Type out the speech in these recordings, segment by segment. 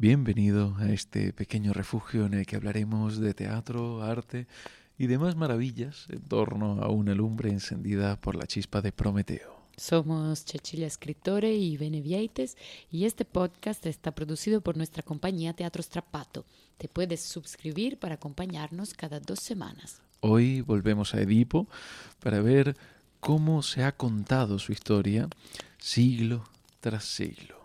Bienvenido a este pequeño refugio en el que hablaremos de teatro, arte y demás maravillas en torno a una lumbre encendida por la chispa de Prometeo. Somos Cecilia Escritore y Benevieites y este podcast está producido por nuestra compañía Teatro Strapato. Te puedes suscribir para acompañarnos cada dos semanas. Hoy volvemos a Edipo para ver cómo se ha contado su historia siglo tras siglo.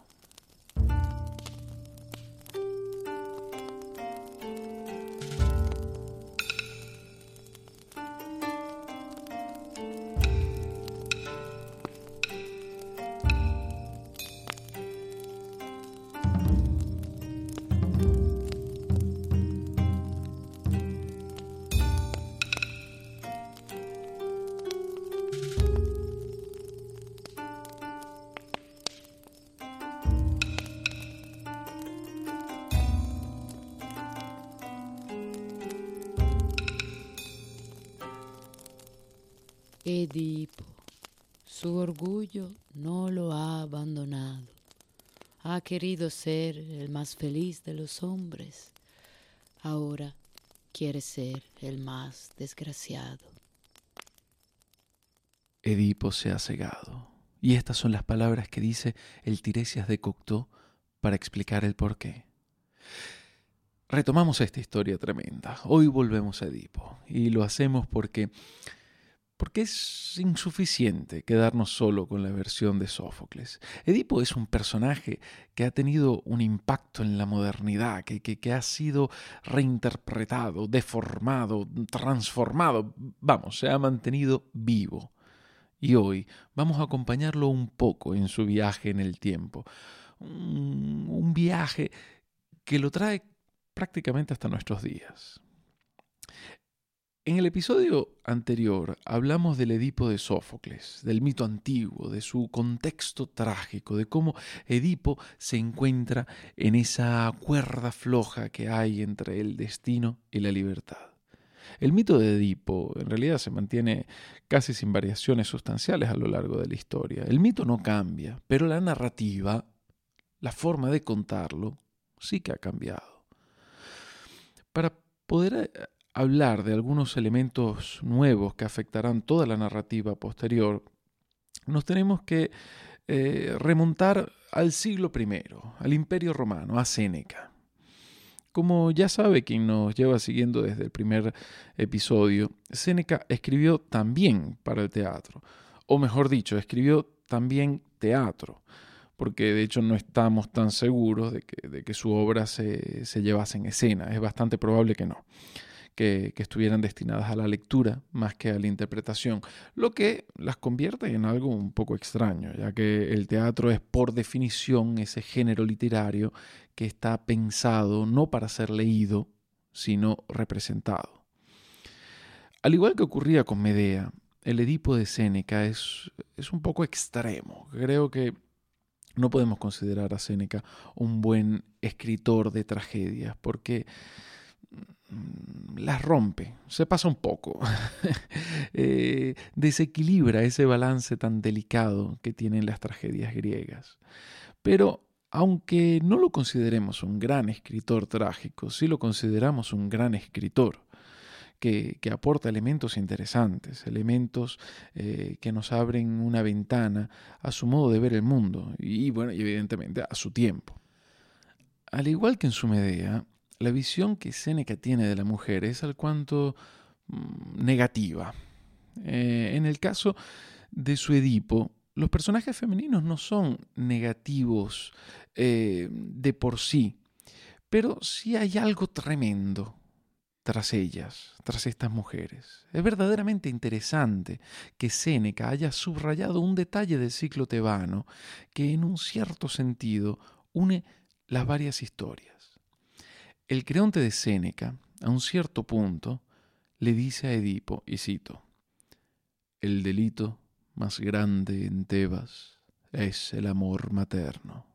Edipo, su orgullo no lo ha abandonado. Ha querido ser el más feliz de los hombres. Ahora quiere ser el más desgraciado. Edipo se ha cegado. Y estas son las palabras que dice el Tiresias de Cocteau para explicar el porqué. Retomamos esta historia tremenda. Hoy volvemos a Edipo. Y lo hacemos porque porque es insuficiente quedarnos solo con la versión de Sófocles. Edipo es un personaje que ha tenido un impacto en la modernidad, que, que, ha sido reinterpretado, deformado, transformado, vamos, se ha mantenido vivo. Y hoy vamos a acompañarlo un poco en su viaje en el tiempo. Un, un viaje que lo trae prácticamente hasta nuestros días. En el episodio anterior hablamos del Edipo de Sófocles, del mito antiguo, de su contexto trágico, de cómo Edipo se encuentra en esa cuerda floja que hay entre el destino y la libertad. El mito de Edipo en realidad se mantiene casi sin variaciones sustanciales a lo largo de la historia. El mito no cambia, pero la narrativa, la forma de contarlo, sí que ha cambiado. Para poder hablar de algunos elementos nuevos que afectarán toda la narrativa posterior, nos tenemos que eh, remontar al siglo I, al Imperio Romano, a Séneca. Como ya sabe quien nos lleva siguiendo desde el primer episodio, Séneca escribió también para el teatro, o mejor dicho, escribió también teatro, porque de hecho no estamos tan seguros de que, su obra se, se llevase en escena, es bastante probable que no que, estuvieran destinadas a la lectura más que a la interpretación, lo que las convierte en algo un poco extraño, ya que el teatro es por definición ese género literario que está pensado no para ser leído, sino representado. Al igual que ocurría con Medea, el Edipo de Séneca es, es un poco extremo. Creo que no podemos considerar a Séneca un buen escritor de tragedias, porque las rompe, se pasa un poco, eh, desequilibra ese balance tan delicado que tienen las tragedias griegas. Pero aunque no lo consideremos un gran escritor trágico, sí lo consideramos un gran escritor. Que, aporta elementos interesantes, elementos eh, que nos abren una ventana a su modo de ver el mundo y, bueno, y evidentemente a su tiempo. Al igual que en su Medea, la visión que Séneca tiene de la mujer es al cuanto mm, negativa. Eh, en el caso de su Edipo, los personajes femeninos no son negativos eh, de por sí, pero sí hay algo tremendo tras ellas, tras estas mujeres. Es verdaderamente interesante que Séneca haya subrayado un detalle del ciclo tebano que en un cierto sentido une las varias historias. El creonte de Séneca, a un cierto punto, le dice a Edipo, y cito, El delito más grande en Tebas es el amor materno.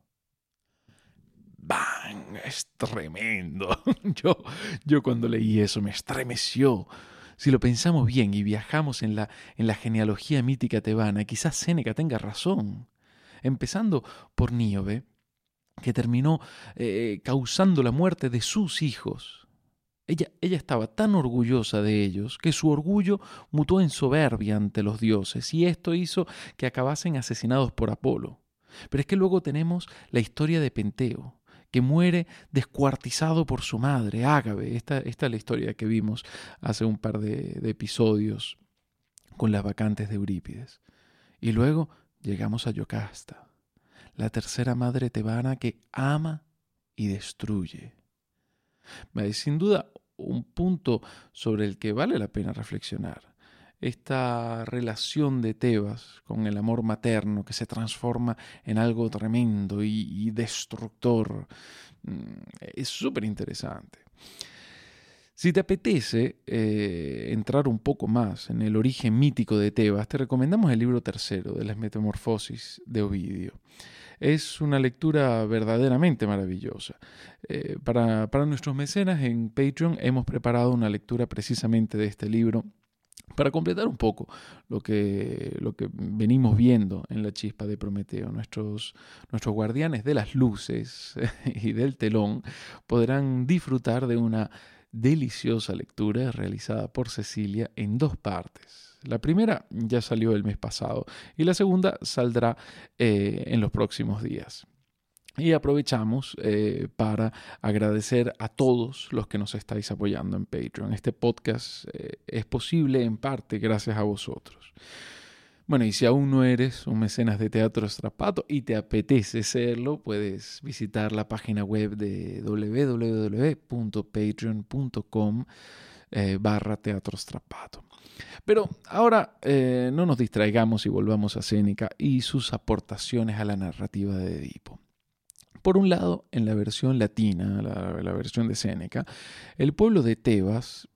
¡Bang! Es tremendo. Yo, yo cuando leí eso me estremeció. Si lo pensamos bien y viajamos en la, en la genealogía mítica tebana, quizás Séneca tenga razón. Empezando por Níobe, que terminó eh, causando la muerte de sus hijos. Ella, ella, estaba tan orgullosa de ellos que su orgullo mutó en soberbia ante los dioses y esto hizo que acabasen asesinados por Apolo. Pero es que luego tenemos la historia de Penteo, que muere descuartizado por su madre, Ágabe. Esta, esta es la historia que vimos hace un par de, de episodios con las vacantes de Eurípides. Y luego llegamos a Yocasta, la tercera madre tebana que ama y destruye. Sin duda, un punto sobre el que vale la pena reflexionar esta relación de Tebas con el amor materno que se transforma en algo tremendo y, destructor. Mm, es súper interesante. Si te apetece eh, entrar un poco más en el origen mítico de Tebas, te recomendamos el libro tercero de las Metamorfosis de Ovidio. Es una lectura verdaderamente maravillosa. Eh, para, para nuestros mecenas en Patreon hemos preparado una lectura precisamente de este libro para completar un poco lo que, lo que venimos viendo en la chispa de Prometeo, nuestros, nuestros guardianes de las luces y del telón podrán disfrutar de una deliciosa lectura realizada por Cecilia en dos partes. La primera ya salió el mes pasado y la segunda saldrá eh, en los próximos días. Y aprovechamos eh, para agradecer a todos los que nos estáis apoyando en Patreon. Este podcast eh, es posible en parte gracias a vosotros. Bueno, y si aún no eres un mecenas de Teatro Estrapato y te apetece serlo, puedes visitar la página web de www.patreon.com eh, barra Teatro Estrapato. Pero ahora no nos distraigamos y volvamos a Séneca y sus aportaciones a la narrativa de Edipo. Por un lado, en la versión latina, la, versión de Séneca, el pueblo de Tebas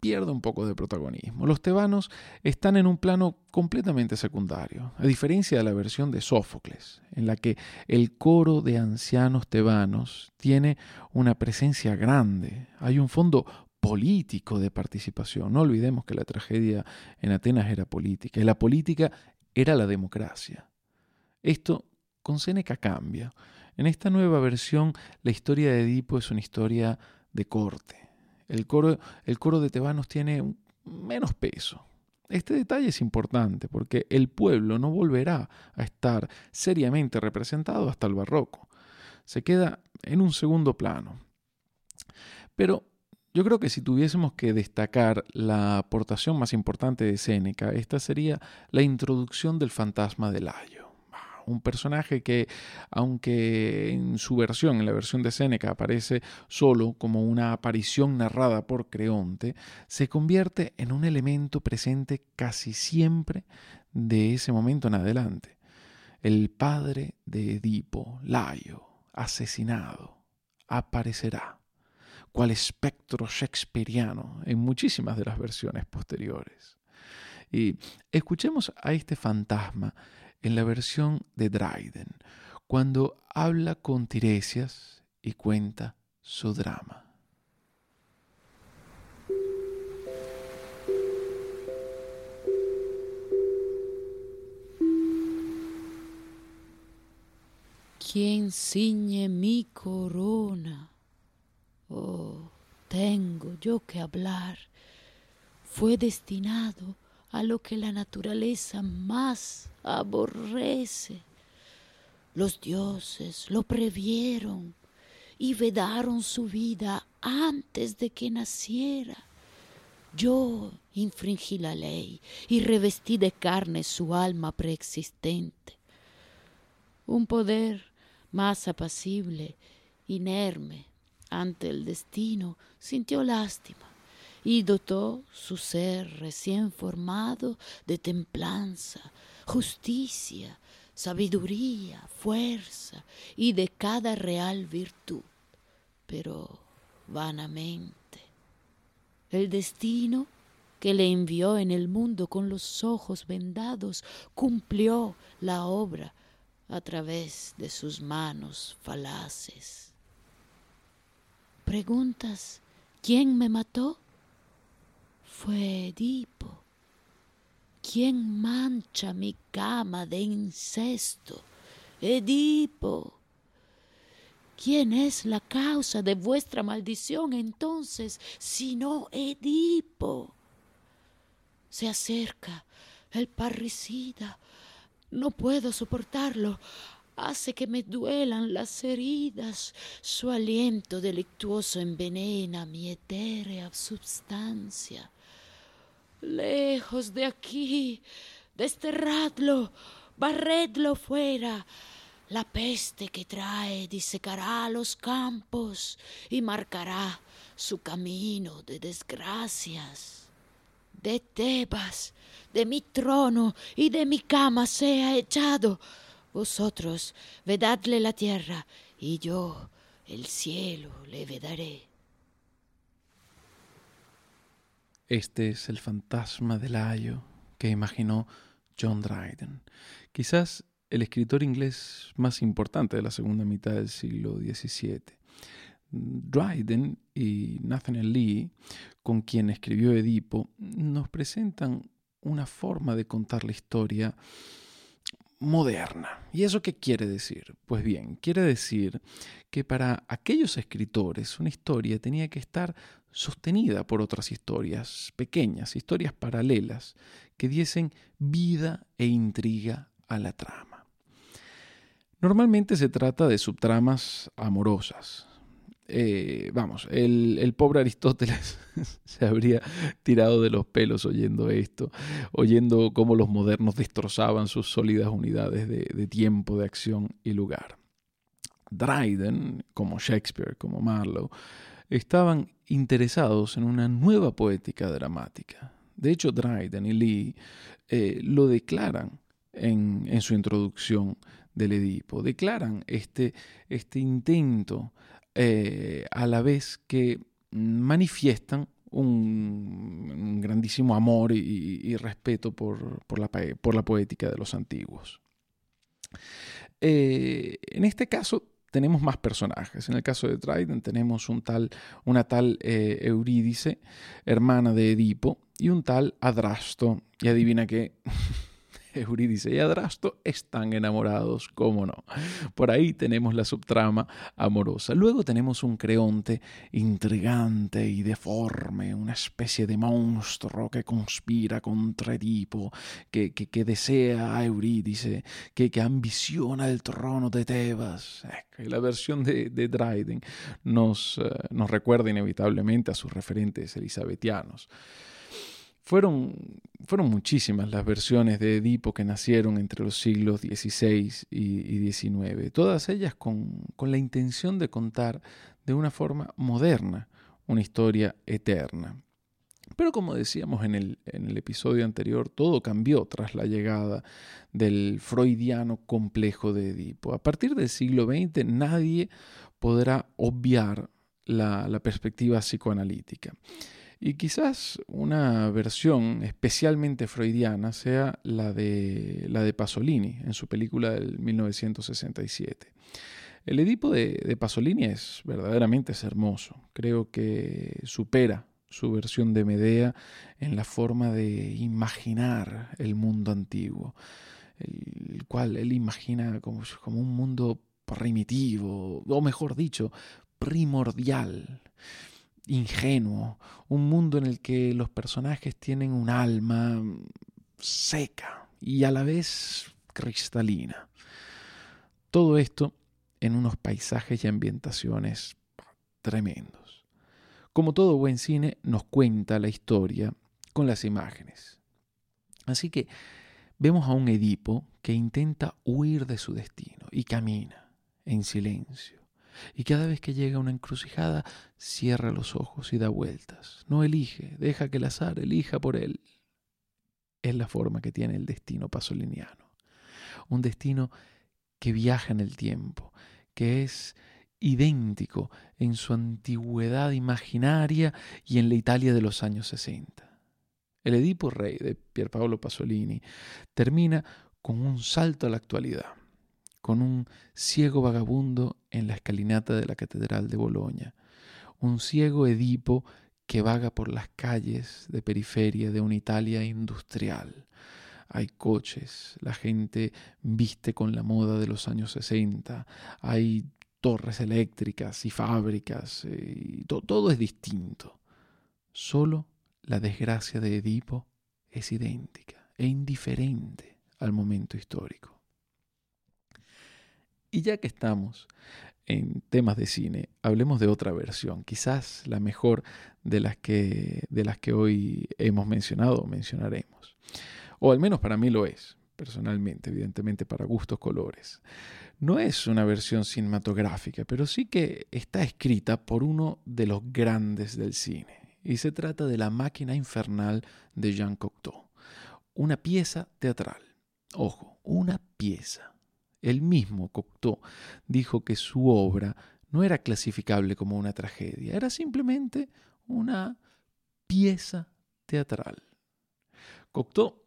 pierde un poco de protagonismo. Los tebanos están en un plano completamente secundario, a diferencia de la versión de Sófocles, en la que el coro de ancianos tebanos tiene una presencia grande, hay un fondo político de participación. No olvidemos que la tragedia en Atenas era política y la política era la democracia. Esto con Séneca cambia. En esta nueva versión, la historia de Edipo es una historia de corte. El coro, el coro de tebanos tiene menos peso. Este detalle es importante porque el pueblo no volverá a estar seriamente representado hasta el barroco. Se queda en un segundo plano. Pero yo creo que si tuviésemos que destacar la aportación más importante de Séneca, esta sería la introducción del fantasma de Layo un personaje que, aunque en su versión, en la versión de Séneca, aparece solo como una aparición narrada por Creonte, se convierte en un elemento presente casi siempre de ese momento en adelante. El padre de Edipo, Laio, asesinado, aparecerá cual espectro shakespeariano en muchísimas de las versiones posteriores. Y escuchemos a este fantasma en la versión de Dryden, cuando habla con Tiresias y cuenta su drama. ¿Quién ciñe mi corona? Oh, tengo yo que hablar. Fue destinado a lo que la naturaleza más aborrece. Los dioses lo previeron y vedaron su vida antes de que naciera. Yo infringí la ley y revestí de carne su alma preexistente. Un poder más apacible, inerme ante el destino, sintió lástima y dotó su ser recién formado de templanza, justicia, sabiduría, fuerza y de cada real virtud, pero vanamente. El destino que le envió en el mundo con los ojos vendados cumplió la obra a través de sus manos falaces. ¿Preguntas quién me mató? Fue Edipo ¿Quién mancha mi cama de incesto? Edipo. ¿quién es la causa de vuestra maldición entonces, sino Edipo? Se acerca el parricida. No puedo soportarlo. Hace que me duelan las heridas. Su aliento delictuoso envenena mi etérea substancia. Lejos de aquí, desterradlo, barredlo fuera. La peste que trae disecará los campos y marcará su camino de desgracias. De Tebas, de mi trono y de mi cama sea echado. Vosotros vedadle la tierra y yo el cielo le vedaré. Este es el fantasma del ayo que imaginó John Dryden, quizás el escritor inglés más importante de la segunda mitad del siglo XVII. Dryden y Nathaniel Lee, con quien escribió Edipo, nos presentan una forma de contar la historia moderna. ¿Y eso qué quiere decir? Pues bien, quiere decir que para aquellos escritores una historia tenía que estar sostenida por otras historias pequeñas, historias paralelas, que diesen vida e intriga a la trama. Normalmente se trata de subtramas amorosas, eh, vamos, el, pobre Aristóteles se habría tirado de los pelos oyendo esto, oyendo cómo los modernos destrozaban sus sólidas unidades de, de tiempo, de acción y lugar. Dryden, como Shakespeare, como Marlowe, estaban interesados en una nueva poética dramática. De hecho, Dryden y Lee eh, lo declaran en, en, su introducción del Edipo, declaran este, este intento eh, a la vez que manifiestan un, grandísimo amor y, respeto por, la, por, la, poética de los antiguos. Eh, en este caso tenemos más personajes. En el caso de Dryden tenemos un tal, una tal eh, Eurídice, hermana de Edipo, y un tal Adrasto. Y adivina qué, Eurídice y Adrasto están enamorados, cómo no. Por ahí tenemos la subtrama amorosa. Luego tenemos un Creonte intrigante y deforme, una especie de monstruo que conspira contra Edipo, que, que, desea a Eurídice, que, que, ambiciona el trono de Tebas. la versión de, de Dryden nos, eh, nos recuerda inevitablemente a sus referentes elisabetianos. Fueron, fueron muchísimas las versiones de Edipo que nacieron entre los siglos XVI y, XIX, todas ellas con, la intención de contar de una forma moderna una historia eterna. Pero como decíamos en el, en el, episodio anterior, todo cambió tras la llegada del freudiano complejo de Edipo. A partir del siglo XX nadie podrá obviar la, la perspectiva psicoanalítica. Y quizás una versión especialmente freudiana sea la de, la de Pasolini en su película del 1967. El Edipo de, Pasolini es verdaderamente hermoso. Creo que supera su versión de Medea en la forma de imaginar el mundo antiguo, el cual él imagina como, como un mundo primitivo, o mejor dicho, primordial ingenuo, un mundo en el que los personajes tienen un alma seca y a la vez cristalina. Todo esto en unos paisajes y ambientaciones tremendos. Como todo buen cine, nos cuenta la historia con las imágenes. Así que vemos a un Edipo que intenta huir de su destino y camina en silencio y cada vez que llega una encrucijada, cierra los ojos y da vueltas. No elige, deja que el azar elija por él. Es la forma que tiene el destino pasoliniano. Un destino que viaja en el tiempo, que es idéntico en su antigüedad imaginaria y en la Italia de los años 60. El Edipo Rey de Pierpaolo Pasolini termina con un salto a la actualidad con un ciego vagabundo en la escalinata de la Catedral de Boloña, un ciego Edipo que vaga por las calles de periferia de una Italia industrial. Hay coches, la gente viste con la moda de los años 60, hay torres eléctricas y fábricas, eh, y todo es distinto. Solo la desgracia de Edipo es idéntica e indiferente al momento histórico. Y ya que estamos en temas de cine, hablemos de otra versión, quizás la mejor de las que, de las que hoy hemos mencionado o mencionaremos. O al menos para mí lo es, personalmente, evidentemente para gustos colores. No es una versión cinematográfica, pero sí que está escrita por uno de los grandes del cine. Y se trata de La máquina infernal de Jean Cocteau, una pieza teatral. Ojo, una pieza. El mismo Cocteau dijo que su obra no era clasificable como una tragedia, era simplemente una pieza teatral. Cocteau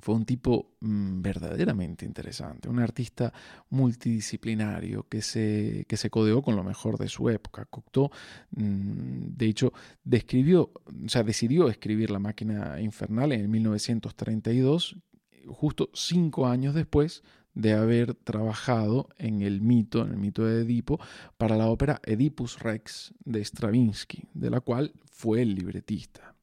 fue un tipo mm, verdaderamente interesante, un artista multidisciplinario que se, que se codeó con lo mejor de su época. Cocteau, mm, de hecho, describió, o sea, decidió escribir La máquina infernal en 1932, justo cinco años después de haber trabajado en el mito, en el mito de Edipo, para la ópera Oedipus Rex de Stravinsky, de la cual fue el libretista.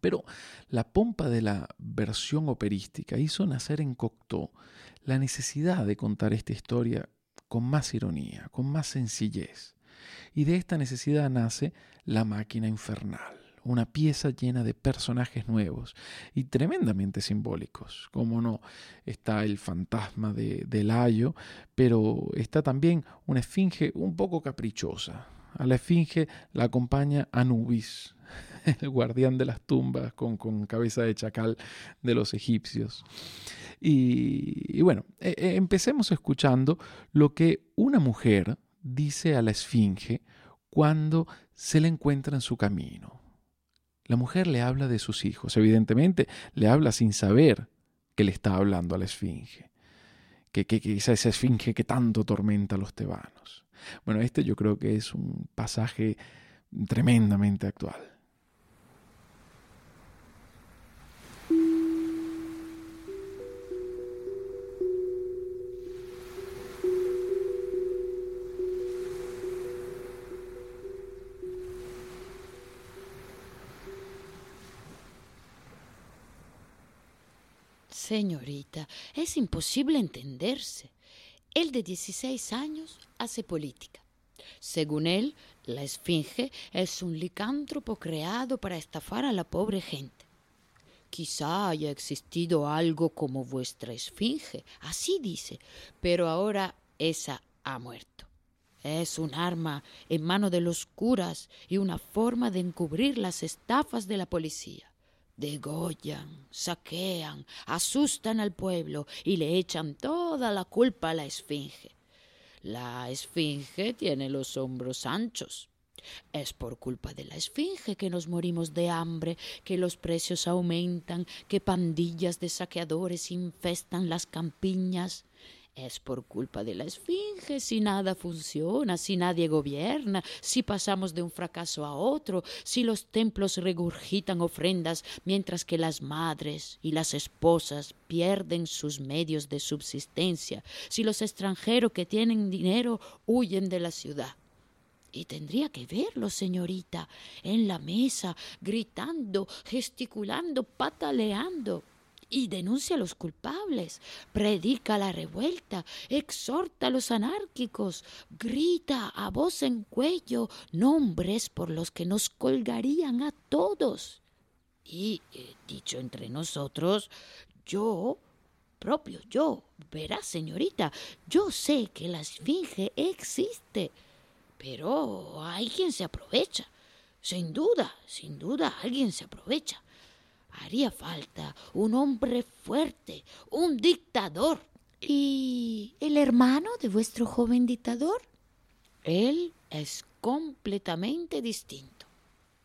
Pero la pompa de la versión operística hizo nacer en Cocteau la necesidad de contar esta historia con más ironía, con más sencillez. Y de esta necesidad nace La máquina infernal, una pieza llena de personajes nuevos y tremendamente simbólicos. Como no, está el fantasma de, de pero está también una esfinge un poco caprichosa. A la esfinge la acompaña Anubis, el guardián de las tumbas con, cabeza de chacal de los egipcios. Y, bueno, e, e, empecemos escuchando lo que una mujer dice a la esfinge cuando se le encuentra en su camino. La mujer le habla de sus hijos, evidentemente le habla sin saber que le está hablando a la esfinge, que, que, que esa, esa esfinge que tanto tormenta a los tebanos. Bueno, este yo creo que es un pasaje tremendamente actual. Señorita, es imposible entenderse. Él de 16 años hace política. Según él, la esfinge es un licántropo creado para estafar a la pobre gente. Quizá haya existido algo como vuestra esfinge, así dice, pero ahora esa ha muerto. Es un arma en mano de los curas y una forma de encubrir las estafas de la policía degollan, saquean, asustan al pueblo y le echan toda la culpa a la esfinge. La esfinge tiene los hombros anchos. Es por culpa de la esfinge que nos morimos de hambre, que los precios aumentan, que pandillas de saqueadores infestan las campiñas. Es por culpa de la esfinge si nada funciona, si nadie gobierna, si pasamos de un fracaso a otro, si los templos regurgitan ofrendas mientras que las madres y las esposas pierden sus medios de subsistencia, si los extranjeros que tienen dinero huyen de la ciudad. Y tendría que verlo, señorita, en la mesa, gritando, gesticulando, pataleando y denuncia a los culpables, predica la revuelta, exhorta a los anárquicos, grita a voz en cuello nombres por los que nos colgarían a todos. Y, eh, dicho entre nosotros, yo, propio yo, verá señorita, yo sé que la esfinge existe, pero hay quien se aprovecha. Sin duda, sin duda, alguien se aprovecha. Haría falta un hombre fuerte, un dictador. ¿Y el hermano de vuestro joven dictador? Él es completamente distinto.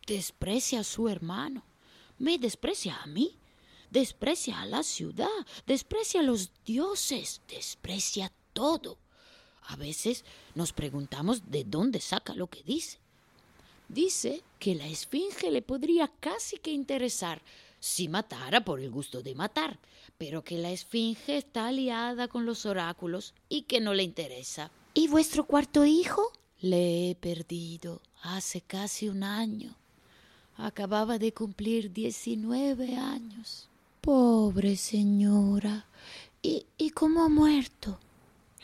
Desprecia a su hermano, me desprecia a mí, desprecia a la ciudad, desprecia a los dioses, desprecia todo. A veces nos preguntamos de dónde saca lo que dice. Dice que la esfinge le podría casi que interesar si matara por el gusto de matar, pero que la esfinge está aliada con los oráculos y que no le interesa. ¿Y vuestro cuarto hijo? Le he perdido hace casi un año. Acababa de cumplir diecinueve años. Pobre señora. ¿Y, ¿Y cómo ha muerto?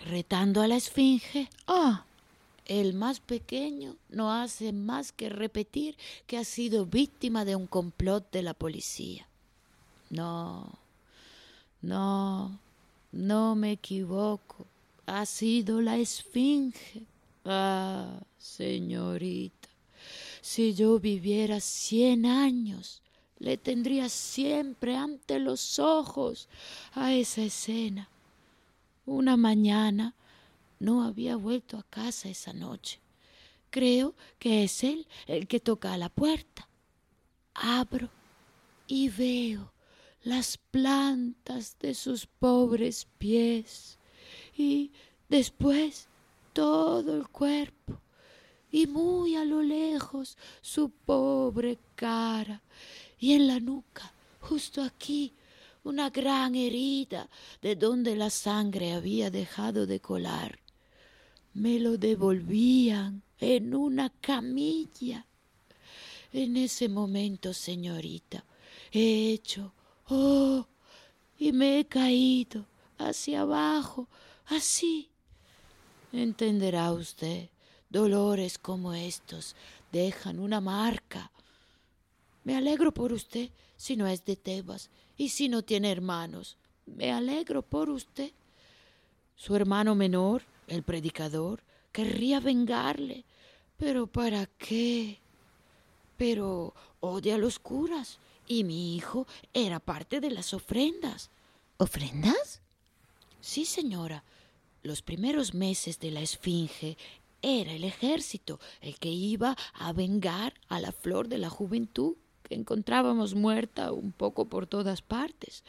Retando a la esfinge. Ah, el más pequeño no hace más que repetir que ha sido víctima de un complot de la policía. No, no, no me equivoco. Ha sido la esfinge. Ah, señorita, si yo viviera cien años, le tendría siempre ante los ojos a esa escena. Una mañana no había vuelto a casa esa noche. Creo que es él el que toca a la puerta. Abro y veo las plantas de sus pobres pies y después todo el cuerpo y muy a lo lejos su pobre cara y en la nuca, justo aquí, una gran herida de donde la sangre había dejado de colar me lo devolvían en una camilla. En ese momento, señorita, he hecho, oh, y me he caído hacia abajo, así. Entenderá usted, dolores como estos dejan una marca. Me alegro por usted si no es de Tebas y si no tiene hermanos. Me alegro por usted. Su hermano menor el predicador querría vengarle. Pero ¿para qué? Pero odia a los curas y mi hijo era parte de las ofrendas. ¿Ofrendas? Sí, señora. Los primeros meses de la Esfinge era el ejército el que iba a vengar a la flor de la juventud que encontrábamos muerta un poco por todas partes.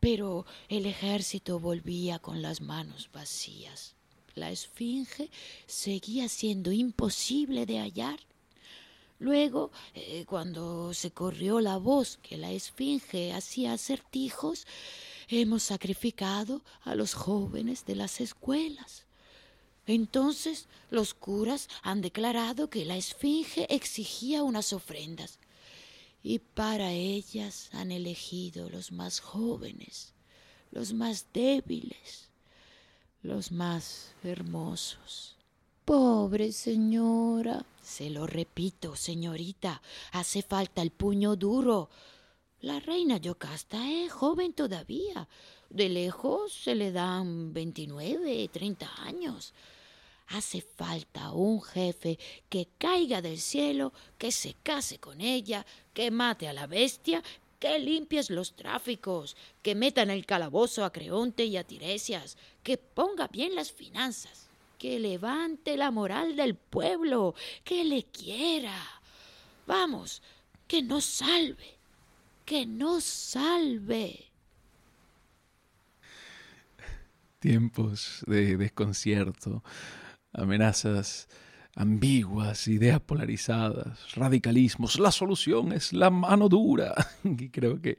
Pero el ejército volvía con las manos vacías la esfinge seguía siendo imposible de hallar. Luego, eh, cuando se corrió la voz que la esfinge hacía acertijos, hemos sacrificado a los jóvenes de las escuelas. Entonces los curas han declarado que la esfinge exigía unas ofrendas y para ellas han elegido los más jóvenes, los más débiles, los más hermosos. Pobre señora. Se lo repito, señorita, hace falta el puño duro. La reina Yocasta es joven todavía. De lejos se le dan veintinueve, treinta años. Hace falta un jefe que caiga del cielo, que se case con ella, que mate a la bestia que limpies los tráficos, que meta en el calabozo a Creonte y a Tiresias, que ponga bien las finanzas, que levante la moral del pueblo, que le quiera. Vamos, que nos salve, que nos salve. Tiempos de desconcierto, amenazas ambiguas, ideas polarizadas, radicalismos. La solución es la mano dura. Y creo que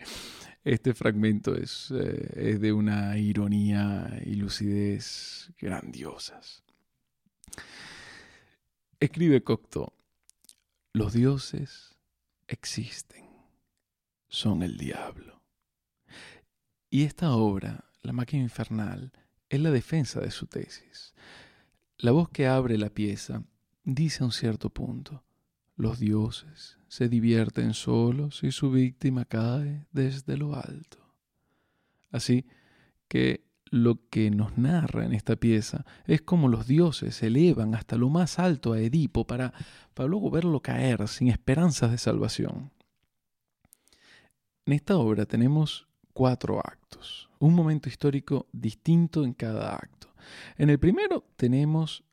este fragmento es, eh, es de una ironía y lucidez grandiosas. Escribe Cocteau, los dioses existen, son el diablo. Y esta obra, La máquina infernal, es la defensa de su tesis. La voz que abre la pieza dice a un cierto punto, los dioses se divierten solos y su víctima cae desde lo alto. Así que lo que nos narra en esta pieza es como los dioses elevan hasta lo más alto a Edipo para, para luego verlo caer sin esperanzas de salvación. En esta obra tenemos cuatro actos, un momento histórico distinto en cada acto. En el primero tenemos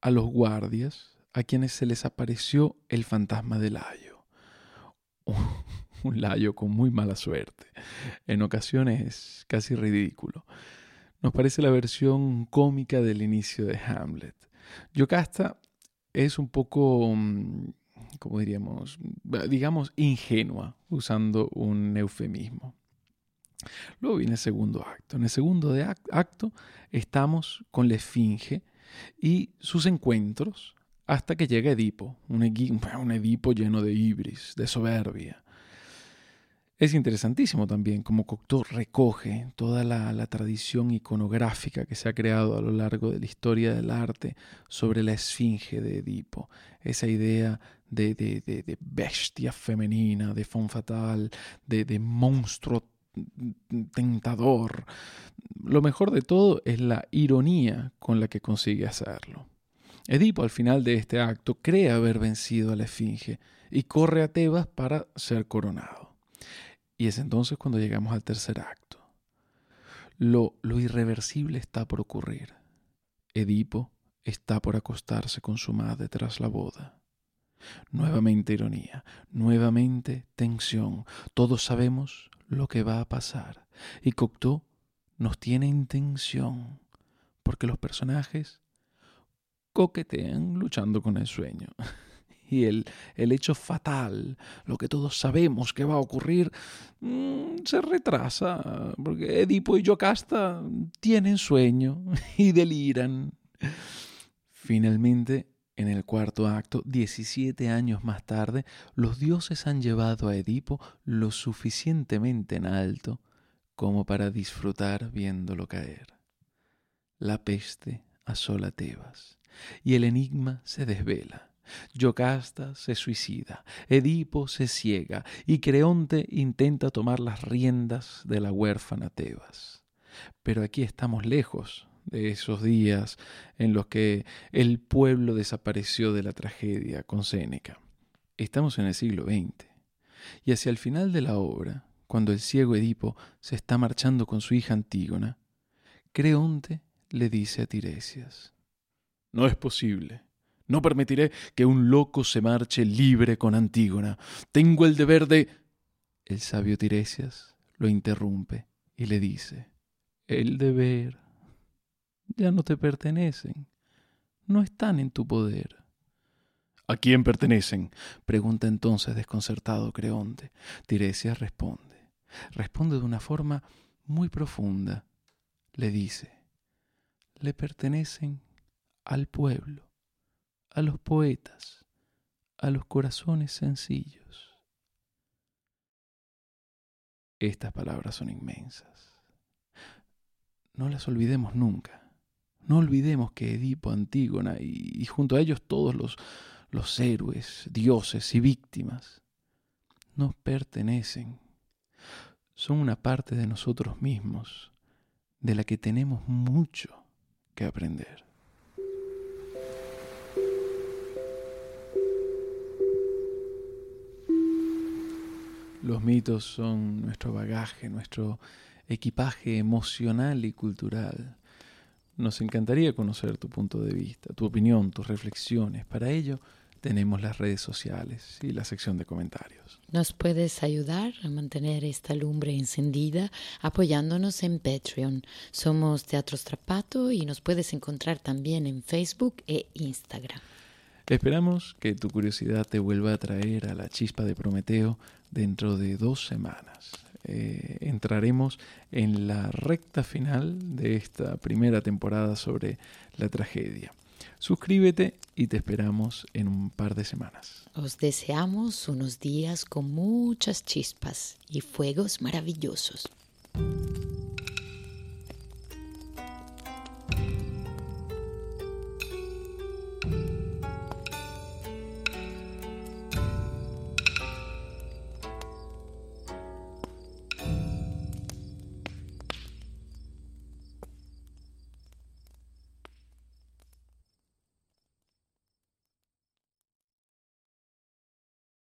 a los guardias a quienes se les apareció el fantasma de Layo. Un Layo con muy mala suerte, en ocasiones casi ridículo. Nos parece la versión cómica del inicio de Hamlet. Yocasta es un poco, mm, como diríamos, digamos, ingenua, usando un eufemismo. Luego viene el segundo acto. En el segundo acto estamos con la esfinge y sus encuentros hasta que llega Edipo, un, Edipo lleno de ibris, de soberbia. Es interesantísimo también cómo Cocteau recoge toda la, tradición iconográfica que se ha creado a lo largo de la historia del arte sobre la esfinge de Edipo, esa idea de, bestia femenina, de fon fatal, de monstruo tentador. Lo mejor de todo es la ironía con la que consigue hacerlo. Edipo al final de este acto cree haber vencido a la Esfinge y corre a Tebas para ser coronado. Y es entonces cuando llegamos al tercer acto. Lo, irreversible está por ocurrir. Edipo está por acostarse con su madre tras la boda. Nuevamente ironía, nuevamente tensión. Todos sabemos lo que va a pasar. Y Cocteau nos tiene intención, porque los personajes coquetean luchando con el sueño. Y el, el hecho fatal, lo que todos sabemos que va a ocurrir, mm, se retrasa, porque Edipo y Yocasta tienen sueño y deliran. Finalmente, en el cuarto acto, 17 años más tarde, los dioses han llevado a Edipo lo suficientemente en alto como para disfrutar viéndolo caer. La peste asola Tebas y el enigma se desvela. Yocasta se suicida, Edipo se ciega y Creonte intenta tomar las riendas de la huérfana Tebas. Pero aquí estamos lejos de esos días en los que el pueblo desapareció de la tragedia con Séneca. Estamos en el siglo XX. Y hacia el final de la obra, cuando el ciego Edipo se está marchando con su hija Antígona, Creonte le dice a Tiresias, No es posible. No permitiré que un loco se marche libre con Antígona. Tengo el deber de... El sabio Tiresias lo interrumpe y le dice, El deber ya no te pertenecen, no están en tu poder. ¿A quién pertenecen? pregunta entonces desconcertado Creonte. Tiresias responde. Responde de una forma muy profunda. Le dice, le pertenecen al pueblo, a los poetas, a los corazones sencillos. Estas palabras son inmensas. No las olvidemos nunca. No olvidemos que Edipo, Antígona y, junto a ellos todos los, los héroes, dioses y víctimas nos pertenecen. Son una parte de nosotros mismos de la que tenemos mucho que aprender. Los mitos son nuestro bagaje, nuestro equipaje emocional y cultural. Nos encantaría conocer tu punto de vista, tu opinión, tus reflexiones. Para ello tenemos las redes sociales y la sección de comentarios. Nos puedes ayudar a mantener esta lumbre encendida apoyándonos en Patreon. Somos Teatro Strapato y nos puedes encontrar también en Facebook e Instagram. Esperamos que tu curiosidad te vuelva a traer a la chispa de Prometeo dentro de dos semanas. Eh, entraremos en la recta final de esta primera temporada sobre la tragedia. Suscríbete y te esperamos en un par de semanas. Os deseamos unos días con muchas chispas y fuegos maravillosos.